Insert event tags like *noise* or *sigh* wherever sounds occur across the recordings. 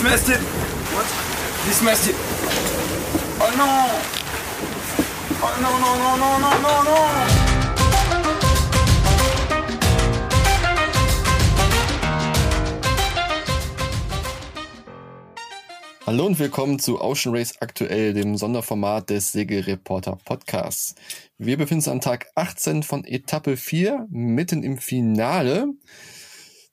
smashed it. What? He it. Oh no! Oh no, no, no, no, no, no, no! Hallo und willkommen zu Ocean Race aktuell, dem Sonderformat des Segelreporter Podcasts. Wir befinden uns am Tag 18 von Etappe 4, mitten im Finale.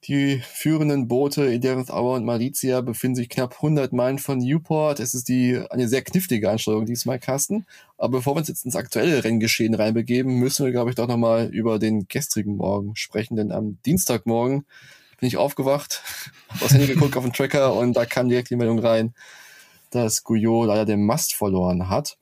Die führenden Boote Ederith Auer und Malizia befinden sich knapp 100 Meilen von Newport. Es ist die, eine sehr knifflige Ansteuerung diesmal, Carsten. Aber bevor wir uns jetzt ins aktuelle Renngeschehen reinbegeben, müssen wir, glaube ich, doch nochmal über den gestrigen Morgen sprechen. Denn am Dienstagmorgen bin ich aufgewacht, hab *laughs* aufs Handy geguckt auf den Tracker und da kam direkt die Meldung rein, dass Guyot leider den Mast verloren hat.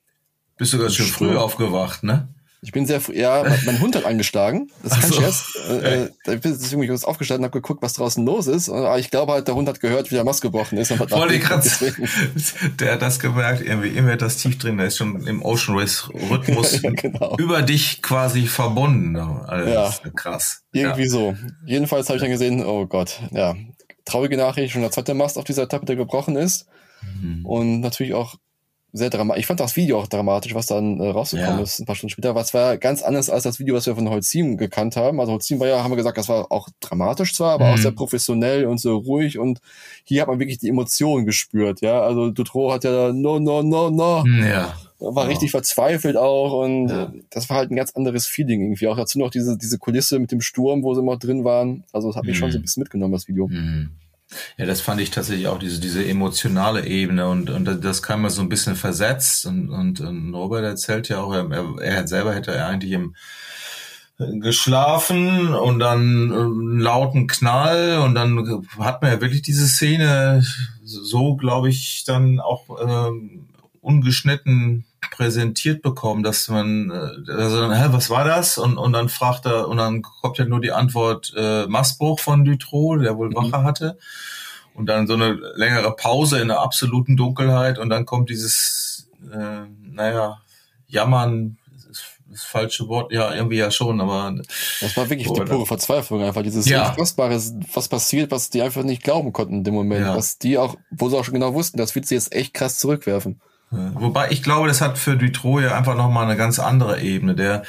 Bist du ganz schön früh aufgewacht, ne? Ich bin sehr früh, ja, mein, Hund hat angeschlagen. Das Ach so. Scherz. Äh, äh, da bin ich irgendwie kurz aufgestanden und habe geguckt, was draußen los ist. Aber ich glaube halt, der Hund hat gehört, wie der Mast gebrochen ist. Ich *laughs* grad deswegen- *laughs* Der hat das gemerkt, irgendwie, irgendwie hat das tief drin, der ist schon im Ocean Race Rhythmus *laughs* Ja, genau. über dich quasi verbunden. Also, Ja. krass. Irgendwie so. Jedenfalls habe ich dann gesehen, oh Gott, ja, traurige Nachricht, schon der zweite Mast auf dieser Etappe, der gebrochen ist. Mhm. Und natürlich auch sehr dramatisch. Ich fand das Video auch dramatisch, was dann äh, rausgekommen Ja. ist, ein paar Stunden später. Was war ganz anders als das Video, was wir von Holzim gekannt haben. Also Holzim war ja, haben wir gesagt, das war auch dramatisch zwar, aber Mhm. auch sehr professionell und so ruhig. Und hier hat man wirklich die Emotionen gespürt, ja. Also Dutro hat ja no, no, no, no. Ja. war Ja. richtig verzweifelt auch und Ja. das war halt ein ganz anderes Feeling irgendwie. Auch dazu noch diese, diese Kulisse mit dem Sturm, wo sie immer drin waren. Also das hat mich Mhm. schon so ein bisschen mitgenommen, das Video. Mhm. Ja, das fand ich tatsächlich auch, diese, diese emotionale Ebene und, und das kam mir so ein bisschen versetzt und, und, und Robert erzählt ja auch, er, er, er selber hätte er eigentlich im geschlafen und dann äh, einen lauten Knall und dann hat man ja wirklich diese Szene so, glaube ich, dann auch ähm, ungeschnitten präsentiert bekommen, dass man, also, hä, was war das? Und, und dann fragt er, und dann kommt ja nur die Antwort äh, Mastbruch von Dutroux, der wohl Mhm. Wache hatte. Und dann so eine längere Pause in der absoluten Dunkelheit und dann kommt dieses, äh, naja, Jammern, das falsche Wort, ja, irgendwie ja schon, aber Das war wirklich die Oder? pure Verzweiflung einfach. Dieses Ja. Unfassbare, was passiert, was die einfach nicht glauben konnten in dem Moment. Ja. Was die auch, wo sie auch schon genau wussten, das wird sie jetzt echt krass zurückwerfen. Wobei ich glaube, das hat für Dutroux ja einfach nochmal eine ganz andere Ebene. Der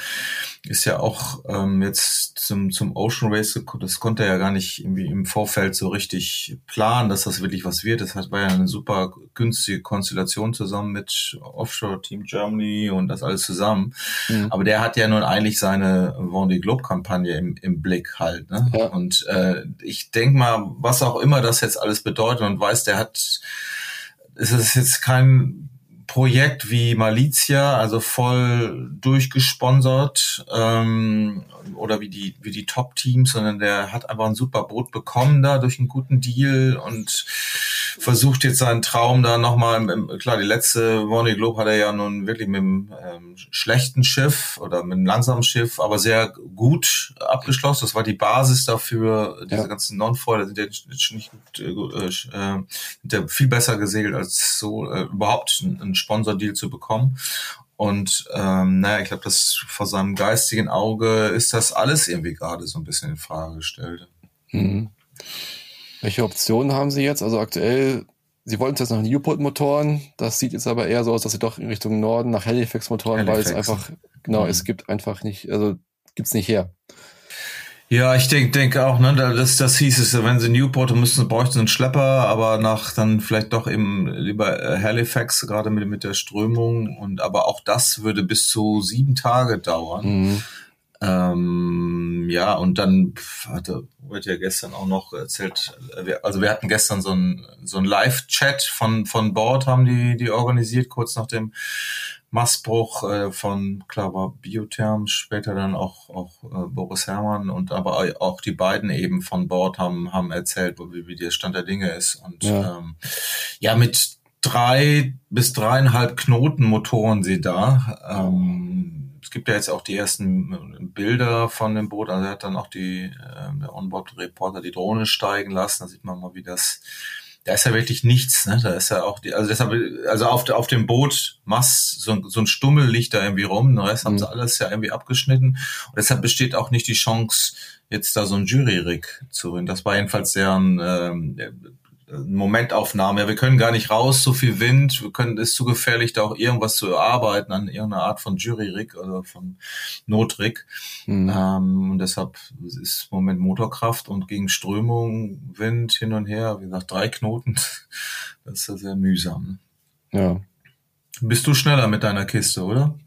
ist ja auch ähm, jetzt zum, zum Ocean Race, das konnte er ja gar nicht irgendwie im Vorfeld so richtig planen, dass das wirklich was wird. Das hat, war ja eine super günstige Konstellation zusammen mit Offshore Team Germany und das alles zusammen. Mhm. Aber der hat ja nun eigentlich seine Vendée Globe Kampagne im, im Blick halt. Ne? Ja. Und äh, ich denk mal, was auch immer das jetzt alles bedeutet und weiß, der hat, es ist jetzt kein Projekt wie Malizia, also voll durchgesponsert ähm, oder wie die wie die Top-Teams, sondern der hat einfach ein super Boot bekommen da durch einen guten Deal und versucht jetzt seinen Traum da nochmal, im- im- klar, die letzte Vendée Globe hat er ja nun wirklich mit einem ähm, schlechten Schiff oder mit einem langsamen Schiff, aber sehr gut abgeschlossen. Das war die Basis dafür, diese Ja. ganzen Non-Foil, da sind ja nicht, nicht gut, äh, gut, äh, sind ja viel besser gesegelt, als so äh, überhaupt einen einen Sponsor-Deal zu bekommen. Und ähm, naja, ich glaube, das vor seinem geistigen Auge ist das alles irgendwie gerade so ein bisschen in Frage gestellt. Mhm. Welche Optionen haben sie jetzt? Also aktuell, sie wollten jetzt nach Newport-Motoren. Das sieht jetzt aber eher so aus, dass sie doch in Richtung Norden nach Halifax-Motoren, weil es einfach, genau, Mhm. es gibt einfach nicht, also gibt's nicht her. Ja, ich denke denk auch, ne, da- das, das hieß es, wenn sie Newport müssen, bräuchten sie einen Schlepper, aber nach dann vielleicht doch eben lieber äh, Halifax, gerade mit, mit der Strömung. Und aber auch das würde bis zu sieben Tage dauern. Mhm. Ähm, ja, und dann hatte heute ja gestern auch noch erzählt, äh, also wir hatten gestern so ein, so ein Live-Chat von, von Bord, haben die, die organisiert, kurz nach dem Mastbruch äh, von, klar, war Biotherm, später dann auch, auch äh, Boris Herrmann und aber auch die beiden eben von Bord haben, haben erzählt, wie, wie der Stand der Dinge ist. Und Ja. ähm, ja, mit drei bis dreieinhalb Knoten Motoren sie da. Ähm, es gibt ja jetzt auch die ersten äh, Bilder von dem Boot. Also er hat dann auch die, äh, der Onboard-Reporter die Drohne steigen lassen. Da sieht man mal, wie das, da ist ja wirklich nichts, ne? Da ist ja auch die, also deshalb, also auf, auf dem Boot Mast, so, ein- so ein Stummel liegt da irgendwie rum. Den Rest haben Mhm. sie alles ja irgendwie abgeschnitten. Und deshalb besteht auch nicht die Chance, jetzt da so ein Jury-Rig zu gewinnen. Das war jedenfalls deren, ähm, Momentaufnahme. Ja, wir können gar nicht raus, so viel Wind, wir können, ist zu gefährlich, da auch irgendwas zu erarbeiten an irgendeiner Art von Jury-Rig oder von Notrig. Mhm. Ähm, und deshalb ist im Moment Motorkraft und gegen Strömung, Wind hin und her, wie gesagt, drei Knoten. *laughs* Das ist ja sehr mühsam. Ne? Ja. Bist du schneller mit deiner Kiste, oder?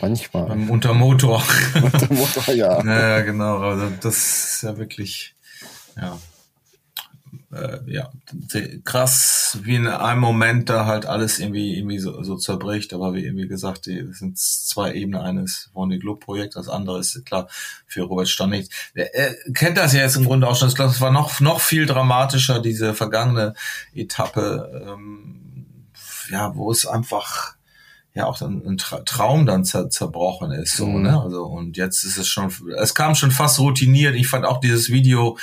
Manchmal. Um, unter Motor. *laughs* unter Motor, ja. *laughs* ja, genau. Also das ist ja wirklich, ja äh, ja, krass, wie in einem Moment da halt alles irgendwie irgendwie so, so zerbricht. Aber wie, wie gesagt, die, das sind zwei Ebenen eines von dem Globe-Projekt. Das andere ist klar für Robert Stannig. Er, er kennt das ja jetzt im Grunde auch schon. Ich glaube, es war noch noch viel dramatischer diese vergangene Etappe, ähm, ja, wo es einfach ja auch dann ein Tra Traum dann zer zerbrochen ist so mhm. ne also und jetzt ist es schon es kam schon fast routiniert ich fand auch dieses Video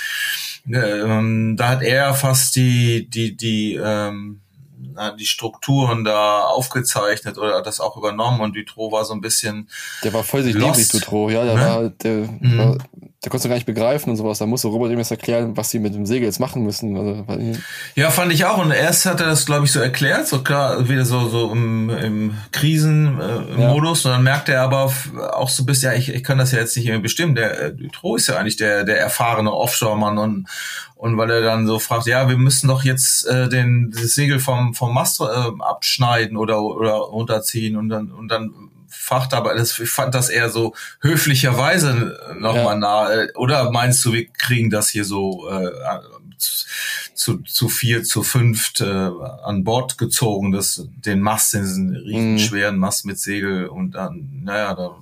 ähm, da hat er fast die, die, die, ähm, die Strukturen da aufgezeichnet oder das auch übernommen und Dutro war so ein bisschen. Der war voll sich dämlich, Dutro, ja, der ne? war, der mhm. war der konnte gar nicht begreifen und sowas. Da musste Robert ihm jetzt erklären, was sie mit dem Segel jetzt machen müssen. Also, ja, fand ich auch. Und erst hat er das, glaube ich, so erklärt, so klar, wieder so, so im, im Krisenmodus. Äh, ja. Und dann merkt er aber auch so bisschen, ja, ich, ich kann das ja jetzt nicht irgendwie bestimmen. Der äh, Dutro ist ja eigentlich der, der erfahrene Offshore-Mann und, und weil er dann so fragt, ja, wir müssen doch jetzt äh, den das Segel vom vom Mast äh, abschneiden oder oder runterziehen und dann und dann Fach, aber das, ich fand das eher so höflicherweise nochmal ja. nahe. Oder meinst du, wir kriegen das hier so äh, zu, zu vier, zu fünft äh, an Bord gezogen, das, den Mast, diesen riesen mhm. schweren Mast mit Segel und dann, naja, da,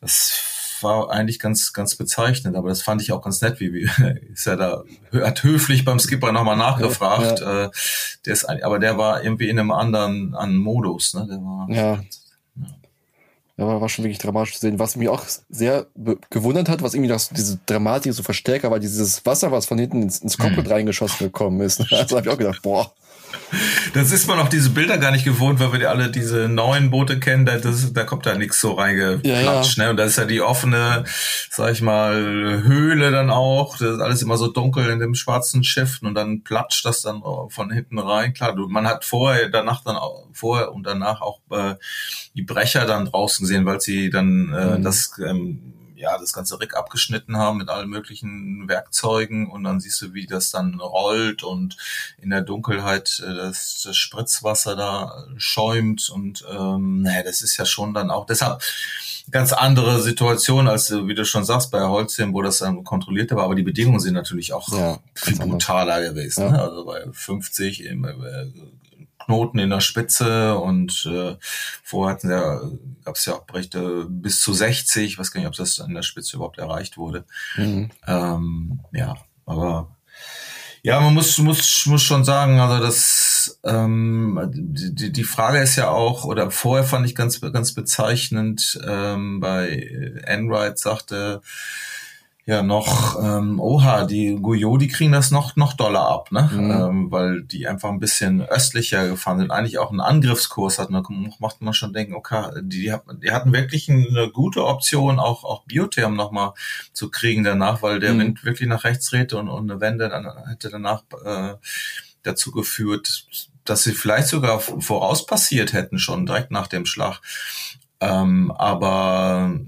das war eigentlich ganz, ganz bezeichnend, aber das fand ich auch ganz nett, wie, wie *laughs* ist er da, hat höflich beim Skipper nochmal nachgefragt, ja, ja. Äh, der ist, aber der war irgendwie in einem anderen, anderen Modus, ne, der war, ja. Ja, war schon wirklich dramatisch zu sehen. Was mich auch sehr gewundert hat, was irgendwie das, diese Dramatik so verstärker war, dieses Wasser, was von hinten ins, ins Cockpit hm. reingeschossen gekommen ist. *laughs* Also habe ich auch gedacht, boah. Das ist man auch diese Bilder gar nicht gewohnt, weil wir ja alle diese neuen Boote kennen, da, das, da kommt da nichts so reingeplatscht. Ja, ja. Ne? Und da ist ja die offene, sag ich mal, Höhle dann auch. Das ist alles immer so dunkel in dem schwarzen Schiff und dann platscht das dann von hinten rein. Klar, du, man hat vorher, danach dann auch, vorher und danach auch äh, die Brecher dann draußen gesehen, weil sie dann äh, mhm. das ähm, ja, das ganze Rick abgeschnitten haben mit allen möglichen Werkzeugen und dann siehst du, wie das dann rollt und in der Dunkelheit äh, das, das Spritzwasser da schäumt und ähm, naja, das ist ja schon dann auch deshalb ganz andere Situation als wie du schon sagst bei Holzheim, wo das dann kontrolliert war, aber die Bedingungen sind natürlich auch ja, viel brutaler gewesen. Ja. Ne? Also bei 50 im, äh, Knoten in der Spitze und äh, vorher hatten ja, gab es ja auch Berichte bis zu 60, ich weiß gar nicht, ob das an der Spitze überhaupt erreicht wurde. Mhm. Ähm, ja, aber ja, man muss, muss, muss schon sagen, also das ähm, die, die Frage ist ja auch, oder vorher fand ich ganz, ganz bezeichnend, ähm, bei Enright sagte, ja noch, ähm, oha, die Guyot, die kriegen das noch, noch doller ab, ne? Mhm. Ähm, weil die einfach ein bisschen östlicher gefahren sind, eigentlich auch einen Angriffskurs hatten. Da macht man schon denken, okay, die, die, die hatten wirklich eine gute Option, auch, auch Biotherm nochmal zu kriegen danach, weil der mhm. Wind wirklich nach rechts drehte und, und eine Wende dann hätte danach äh, dazu geführt, dass sie vielleicht sogar voraus passiert hätten, schon direkt nach dem Schlag. Ähm, aber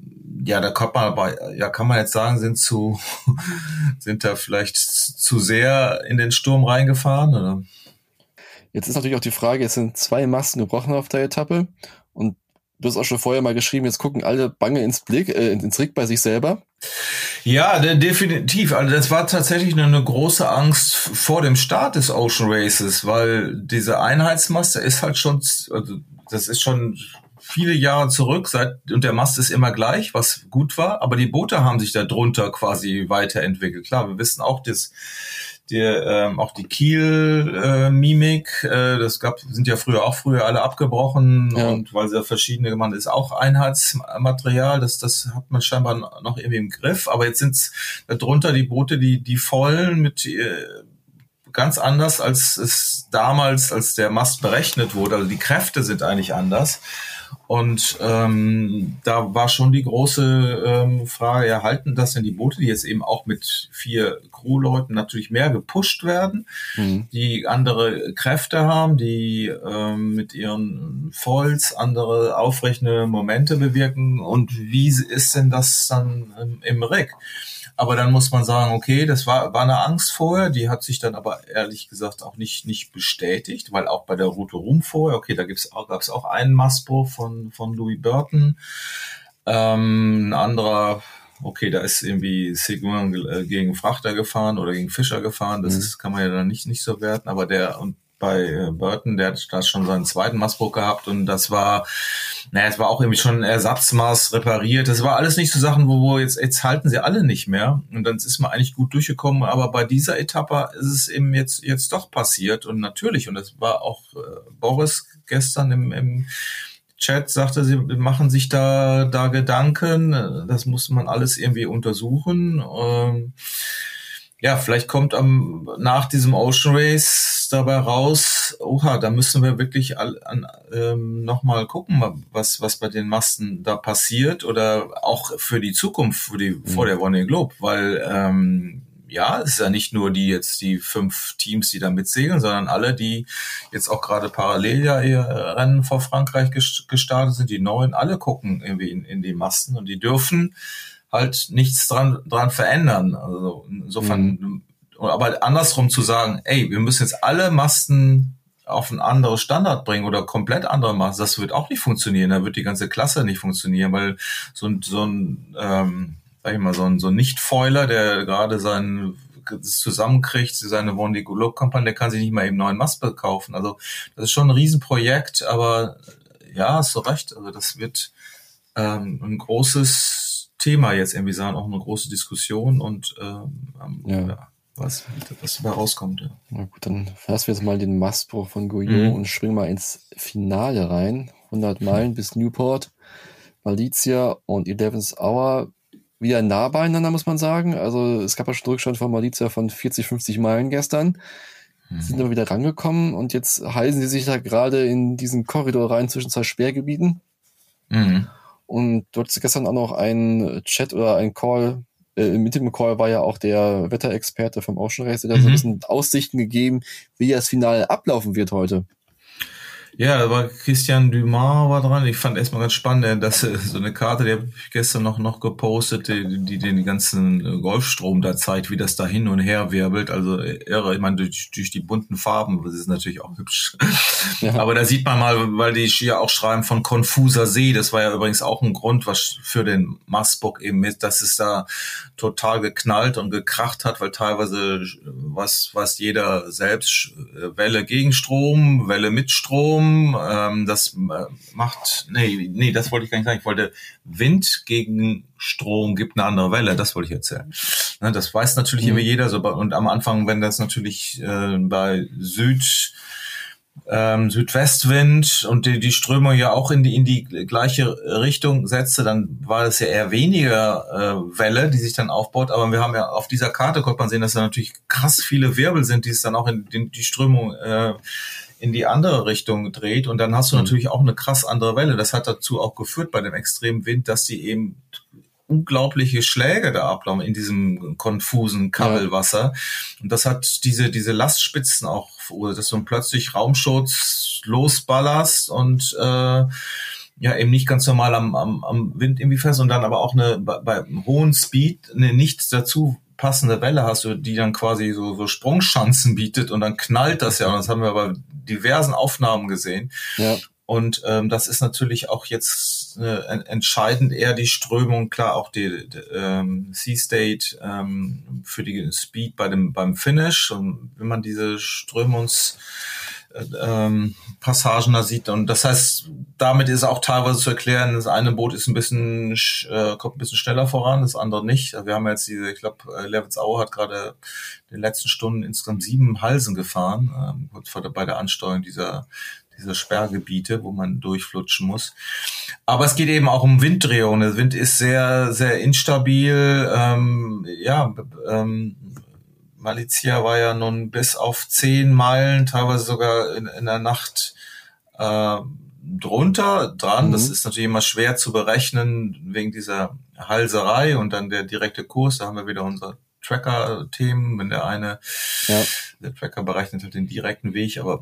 ja, da kommt man aber, ja, kann man jetzt sagen, sind zu, *laughs* sind da vielleicht zu sehr in den Sturm reingefahren, oder? Jetzt ist natürlich auch die Frage, es sind zwei Masten gebrochen auf der Etappe und du hast auch schon vorher mal geschrieben, jetzt gucken alle bange ins Blick, äh, ins Rick bei sich selber. Ja, definitiv. Also das war tatsächlich eine große Angst vor dem Start des Ocean Races, weil diese Einheitsmaste ist halt schon, also das ist schon viele Jahre zurück, seit, und der Mast ist immer gleich, was gut war, aber die Boote haben sich darunter quasi weiterentwickelt. Klar, wir wissen auch, dass die, ähm, auch die Kiel-Mimik, äh, äh, das gab, sind ja früher auch früher alle abgebrochen ja. und weil sie ja verschiedene gemacht ist auch Einheitsmaterial, das, das hat man scheinbar noch irgendwie im Griff, aber jetzt sind darunter die Boote, die, die vollen mit äh, ganz anders als es damals, als der Mast berechnet wurde, also die Kräfte sind eigentlich anders. Und ähm, da war schon die große ähm, Frage, ja, halten das denn die Boote, die jetzt eben auch mit vier Crewleuten natürlich mehr gepusht werden, mhm. die andere Kräfte haben, die ähm, mit ihren Foils andere aufrechtende Momente bewirken und wie ist denn das dann ähm, im Rig? Aber dann muss man sagen, okay, das war, war eine Angst vorher, die hat sich dann aber ehrlich gesagt auch nicht, nicht bestätigt, weil auch bei der Route Rum vorher, okay, da gibt's auch, gab's auch einen Mastbruch von, von Louis Burton. Ähm, ein anderer, okay, da ist irgendwie Seguin äh, gegen Frachter gefahren oder gegen Fischer gefahren, das mhm. ist, kann man ja dann nicht, nicht so werten, aber der, und bei äh, Burton, der hat da schon seinen zweiten Mastbruch gehabt und das war, naja, es war auch irgendwie schon Ersatzmaß repariert. Das war alles nicht so Sachen, wo, wo jetzt, jetzt halten sie alle nicht mehr. Und dann ist man eigentlich gut durchgekommen. Aber bei dieser Etappe ist es eben jetzt, jetzt doch passiert. Und natürlich, und das war auch äh, Boris gestern im, im Chat sagte, sie machen sich da, da Gedanken. Das muss man alles irgendwie untersuchen. Ähm, ja, vielleicht kommt am, nach diesem Ocean Race dabei raus, oha, da müssen wir wirklich all, an, ähm, nochmal gucken, was, was bei den Masten da passiert oder auch für die Zukunft, für die, mhm. vor der One Globe, weil, ähm, ja, es ist ja nicht nur die jetzt die fünf Teams, die da mitsegeln, sondern alle, die jetzt auch gerade parallel ja ihr Rennen vor Frankreich gestartet sind, die neuen, alle gucken irgendwie in, in die Masten und die dürfen halt nichts dran, dran verändern. Also insofern, mhm. aber andersrum zu sagen, ey, wir müssen jetzt alle Masten auf ein anderes Standard bringen oder komplett andere Masten, das wird auch nicht funktionieren. Da wird die ganze Klasse nicht funktionieren, weil so ein, so ein, ähm, sag ich mal, so ein, so ein Nicht-Foiler, der gerade seinen das zusammenkriegt, seine Wondi Look Company, der kann sich nicht mal eben neuen Mast kaufen. Also das ist schon ein Riesenprojekt, aber ja, hast du recht. Also das wird ähm, ein großes Thema jetzt irgendwie sein, auch eine große Diskussion und ähm, ja. ja. was, was dabei rauskommt. Ja. Na gut, dann verlassen wir jetzt mal den Mastbruch von Gouillot mhm. und springen mal ins Finale rein. 100 Meilen bis Newport, Malizia und Eleven's Hour wieder nah beieinander, muss man sagen. Also es gab ja schon Rückstand von Malizia von 40, 50 Meilen gestern. Mhm. Sind aber wieder rangekommen und jetzt heißen sie sich da gerade in diesen Korridor rein zwischen zwei Sperrgebieten. Mhm. Und du hattest gestern auch noch einen Chat oder einen Call. Äh, mit dem Call war ja auch der Wetterexperte vom Ocean Race, der mhm. so ein mhm. bisschen Aussichten gegeben, wie das Finale ablaufen wird heute. Ja, war Christian Dumas war dran. Ich fand erstmal ganz spannend, dass äh, so eine Karte, die habe ich gestern noch, noch gepostet, die, die den ganzen Golfstrom da zeigt, wie das da hin und her wirbelt. Also äh, irre, ich meine, durch, durch die bunten Farben, das ist natürlich auch hübsch. Ja. Aber da sieht man mal, weil die ja auch schreiben von konfuser See, das war ja übrigens auch ein Grund, was für den Massbock eben ist, dass es da total geknallt und gekracht hat, weil teilweise was, was jeder selbst, äh, Welle gegen Strom, Welle mit Strom, ähm, das äh, macht, nee, nee, das wollte ich gar nicht sagen. Ich wollte Wind gegen Strom gibt eine andere Welle, das wollte ich erzählen. Ne, das weiß natürlich mhm. immer jeder. So, und am Anfang, wenn das natürlich äh, bei Süd ähm, Südwestwind und die, die Strömung ja auch in die, in die gleiche Richtung setzte, dann war es ja eher weniger äh, Welle, die sich dann aufbaut. Aber wir haben ja auf dieser Karte, konnte man sehen, dass da natürlich krass viele Wirbel sind, die es dann auch in, in die Strömung äh, in die andere Richtung dreht und dann hast du mhm. natürlich auch eine krass andere Welle. Das hat dazu auch geführt bei dem extremen Wind, dass die eben unglaubliche Schläge da ablaufen in diesem konfusen Kabelwasser. Ja. Und das hat diese, diese Lastspitzen auch dass du plötzlich Raumschutz losballerst und äh, ja eben nicht ganz normal am, am, am Wind irgendwie fest und dann aber auch eine bei, bei hohen Speed eine nicht dazu passende Welle hast du, die dann quasi so, so Sprungschanzen bietet und dann knallt das ja. Und das haben wir bei diversen Aufnahmen gesehen. Ja. Und ähm, das ist natürlich auch jetzt äh, entscheidend eher die Strömung, klar auch die, die ähm, Sea State ähm, für die Speed bei dem beim Finish. Und wenn man diese Strömungs ähm, Passagen da sieht. Und das heißt, damit ist auch teilweise zu erklären, das eine Boot ist ein bisschen, äh, kommt ein bisschen schneller voran, das andere nicht. Wir haben jetzt diese, ich glaube, äh, Levitz-Au hat gerade in den letzten Stunden insgesamt sieben Halsen gefahren, ähm, bei der Ansteuerung dieser diese Sperrgebiete, wo man durchflutschen muss. Aber es geht eben auch um Winddrehung. Der Wind ist sehr, sehr instabil. Ähm, ja, ähm, Malizia war ja nun bis auf zehn Meilen, teilweise sogar in, in der Nacht äh, drunter dran. Mhm. Das ist natürlich immer schwer zu berechnen wegen dieser Halserei und dann der direkte Kurs. Da haben wir wieder unser Tracker-Themen. Wenn der eine, ja. der Tracker berechnet halt den direkten Weg, aber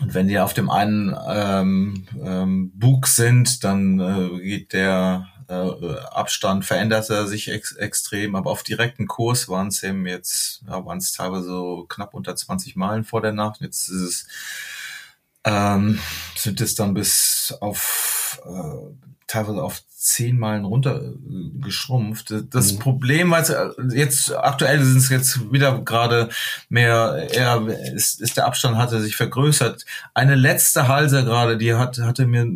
und wenn die auf dem einen ähm, ähm, Bug sind, dann äh, geht der äh, Abstand verändert er sich ex extrem, aber auf direkten Kurs waren es eben jetzt, ja, waren es teilweise so knapp unter 20 Meilen vor der Nacht. Jetzt ist es, ähm, sind es dann bis auf äh, teilweise auf zehn Meilen runter äh, geschrumpft. Das mhm. Problem, weil äh, jetzt aktuell sind es jetzt wieder gerade mehr, eher ist, ist der Abstand hatte sich vergrößert. Eine letzte Halse gerade, die hat hatte mir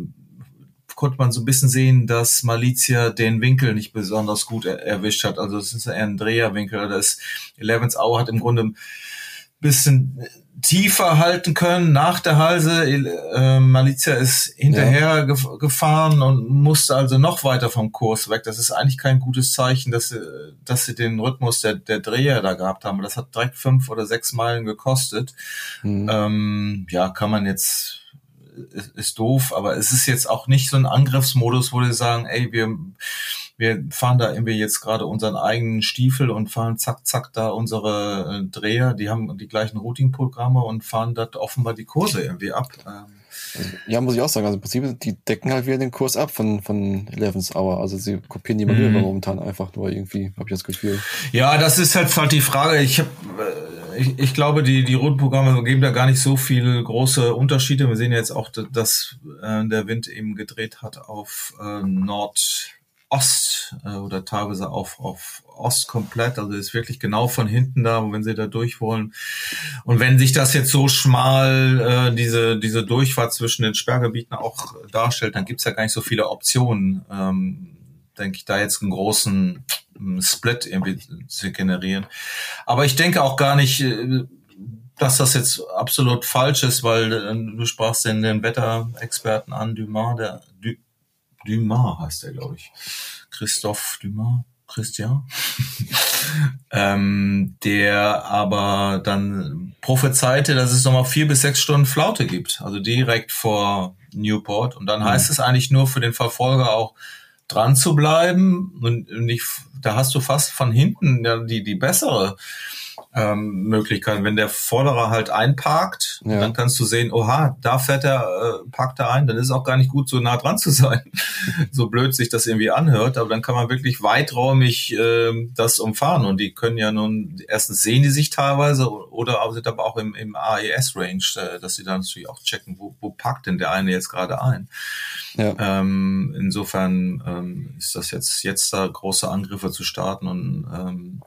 konnte man so ein bisschen sehen, dass Malizia den Winkel nicht besonders gut er erwischt hat. Also es ist eher ein Dreherwinkel. Das Elevens Hour hat im Grunde ein bisschen tiefer halten können nach der Halse. Äh, Malizia ist hinterher ja. gefahren und musste also noch weiter vom Kurs weg. Das ist eigentlich kein gutes Zeichen, dass sie, dass sie den Rhythmus der, der Dreher da gehabt haben. Das hat direkt fünf oder sechs Meilen gekostet. Mhm. Ähm, ja, kann man jetzt ist, ist doof, aber es ist jetzt auch nicht so ein Angriffsmodus, wo wir sagen, ey, wir, wir fahren da irgendwie jetzt gerade unseren eigenen Stiefel und fahren zack, zack da unsere äh, Dreher, die haben die gleichen Routing-Programme und fahren dort offenbar die Kurse irgendwie ab. Ähm, ja, muss ich auch sagen. Also im Prinzip, die decken halt wieder den Kurs ab von, von Eleven's Hour. Also sie kopieren die Manöver mhm. momentan einfach nur irgendwie, habe ich das Gefühl. Ja, das ist halt halt die Frage. Ich habe äh, ich, ich glaube, die, die Rundprogramme geben da gar nicht so viele große Unterschiede. Wir sehen jetzt auch, dass äh, der Wind eben gedreht hat auf äh, Nord Ost äh, oder teilweise auf, auf Ost komplett, also ist wirklich genau von hinten da, wenn sie da durch wollen. Und wenn sich das jetzt so schmal, äh, diese, diese Durchfahrt zwischen den Sperrgebieten auch darstellt, dann gibt's ja gar nicht so viele Optionen, ähm, denke ich, da jetzt einen großen ähm, Split irgendwie zu generieren. Aber ich denke auch gar nicht, äh, dass das jetzt absolut falsch ist, weil äh, du sprachst den, den Wetterexperten an, Dumas, der Dumas heißt er, glaube ich. Christoph Dumas. Christian, *laughs* ähm, der aber dann prophezeite, dass es nochmal vier bis sechs Stunden Flaute gibt, also direkt vor Newport. Und dann mhm. heißt es eigentlich nur für den Verfolger auch dran zu bleiben und nicht, da hast du fast von hinten ja, die, die bessere ähm, Möglichkeiten. Wenn der Vorderer halt einparkt, ja. dann kannst du sehen, oha, da fährt er, äh, parkt er ein, dann ist es auch gar nicht gut, so nah dran zu sein. *laughs* so blöd sich das irgendwie anhört, aber dann kann man wirklich weiträumig äh, das umfahren und die können ja nun, erstens sehen die sich teilweise oder sind aber auch im, im AES-Range, äh, dass sie dann natürlich auch checken, wo, wo parkt denn der eine jetzt gerade ein. Ja. Ähm, insofern ähm, ist das jetzt, jetzt da große Angriffe zu starten und ähm,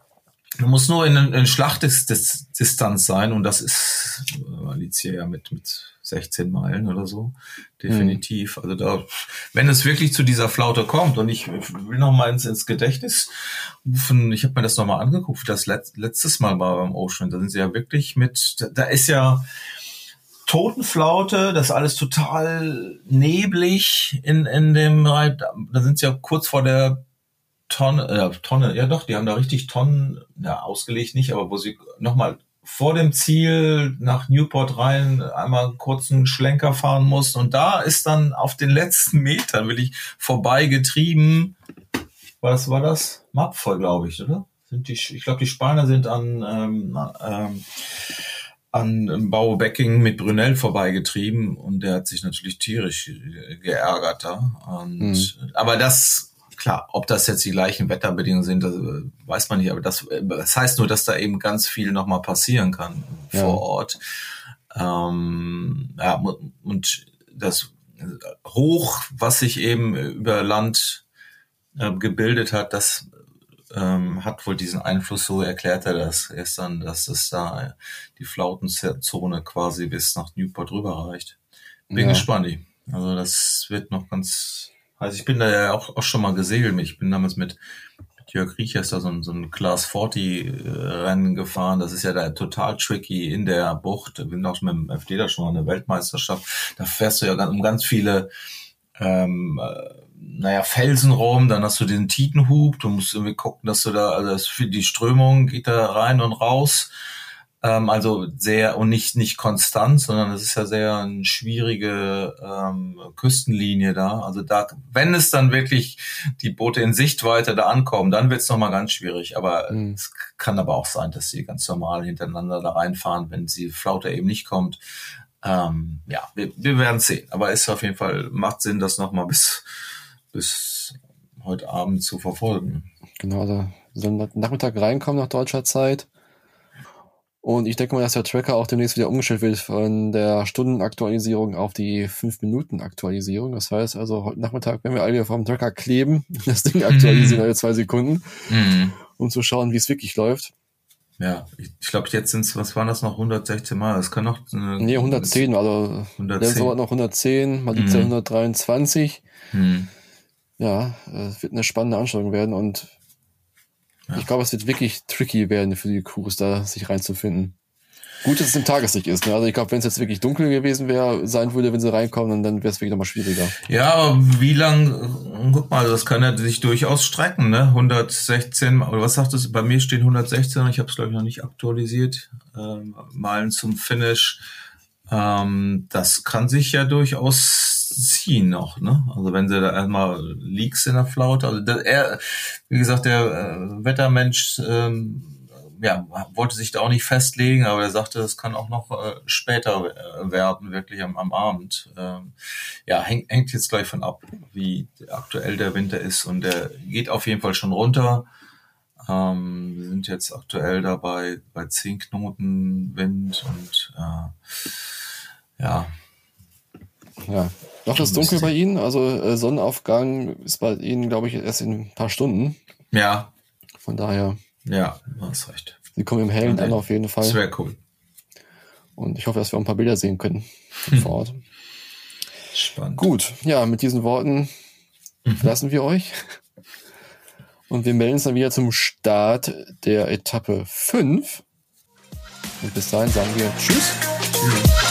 Du musst nur in, in Schlachtdistanz sein und das ist äh, Alicia ja mit, mit 16 Meilen oder so. Definitiv. Mhm. Also da, wenn es wirklich zu dieser Flaute kommt und ich will noch mal ins, ins Gedächtnis rufen, ich habe mir das noch mal angeguckt, das let, letztes Mal war beim Ocean. Da sind sie ja wirklich mit, da, da ist ja Totenflaute, das alles total neblig in, in dem, da sind sie ja kurz vor der Tonne, äh, Tonne, ja doch, die haben da richtig Tonnen, ja, ausgelegt nicht, aber wo sie nochmal vor dem Ziel nach Newport rein einmal einen kurzen Schlenker fahren mussten. Und da ist dann auf den letzten Metern wirklich vorbeigetrieben. Was war das? Mapvoll, glaube ich, oder? Sind die, ich glaube, die Spanier sind an, ähm, ähm, an Baubecking mit Brunel vorbeigetrieben und der hat sich natürlich tierisch geärgert da. Und, mhm. Aber das klar, ob das jetzt die gleichen Wetterbedingungen sind, das äh, weiß man nicht, aber das, äh, das heißt nur, dass da eben ganz viel nochmal passieren kann ja. vor Ort. Ähm, ja, und das Hoch, was sich eben über Land äh, gebildet hat, das ähm, hat wohl diesen Einfluss, so erklärt er das gestern, dass es da die Flautenzone quasi bis nach Newport rüber reicht. Bin ja. gespannt. Also das wird noch ganz also ich bin da ja auch, auch schon mal gesegelt. Ich bin damals mit Jörg Riechers da so ein, so ein Class 40 äh, Rennen gefahren. Das ist ja da total tricky in der Bucht. Ich bin auch mit dem FD da schon mal eine Weltmeisterschaft. Da fährst du ja um ganz viele ähm, äh, naja, Felsen rum, dann hast du den Tietenhub, du musst irgendwie gucken, dass du da, also das die Strömung geht da rein und raus. Ähm, also sehr und nicht nicht konstant, sondern es ist ja sehr eine schwierige ähm, Küstenlinie da. Also da, wenn es dann wirklich die Boote in Sichtweite da ankommen, dann wird es nochmal ganz schwierig. Aber mhm. es kann aber auch sein, dass sie ganz normal hintereinander da reinfahren, wenn die Flaute eben nicht kommt. Ähm, ja, wir, wir werden sehen. Aber es auf jeden Fall macht Sinn, das nochmal bis bis heute Abend zu verfolgen. Genau, also sollen Nachmittag reinkommen nach deutscher Zeit. Und ich denke mal, dass der Tracker auch demnächst wieder umgestellt wird von der Stundenaktualisierung auf die 5-Minuten-Aktualisierung. Das heißt also, heute Nachmittag werden wir alle vom Tracker kleben, *laughs* das Ding aktualisieren mhm. alle zwei Sekunden, mhm. um zu schauen, wie es wirklich läuft. Ja, ich, ich glaube, jetzt sind es, was waren das noch, 116 Mal? Das kann noch... Äh, nee, 110, also 110. noch 110, mal mhm. 123. Mhm. Ja, es wird eine spannende Anstrengung werden und ja. Ich glaube, es wird wirklich tricky werden für die Crews, da sich reinzufinden. Gut, dass es im Tageslicht ist. Ne? Also ich glaube, wenn es jetzt wirklich dunkel gewesen wäre, sein würde, wenn sie reinkommen, dann wäre es wirklich nochmal schwieriger. Ja, aber wie lang, guck mal, das kann ja sich durchaus strecken, ne? 116, oder was sagt es? Bei mir stehen 116, ich habe es glaube ich noch nicht aktualisiert. Ähm, Malen zum Finish. Ähm, das kann sich ja durchaus ziehen noch, ne? Also wenn sie da erstmal Leaks in der Flaute, also der, er, wie gesagt, der äh, Wettermensch, ähm, ja, wollte sich da auch nicht festlegen, aber er sagte, es kann auch noch äh, später äh, werden, wirklich am, am Abend. Ähm, ja, häng, hängt jetzt gleich von ab, wie aktuell der Winter ist und der geht auf jeden Fall schon runter. Ähm, wir sind jetzt aktuell dabei bei 10 Knoten Wind und ja. Ja, noch ist dunkel bei Ihnen, also äh, Sonnenaufgang ist bei Ihnen, glaube ich, erst in ein paar Stunden. Ja. Von daher. Ja, hast recht. Sie kommen im Hellen an auf jeden Fall. Das wäre cool. Und ich hoffe, dass wir auch ein paar Bilder sehen können *laughs* vor Ort. Spannend. Gut, ja, mit diesen Worten mhm. verlassen wir euch. Und wir melden uns dann wieder zum Start der Etappe 5. Und bis dahin sagen wir Tschüss. Tschüss.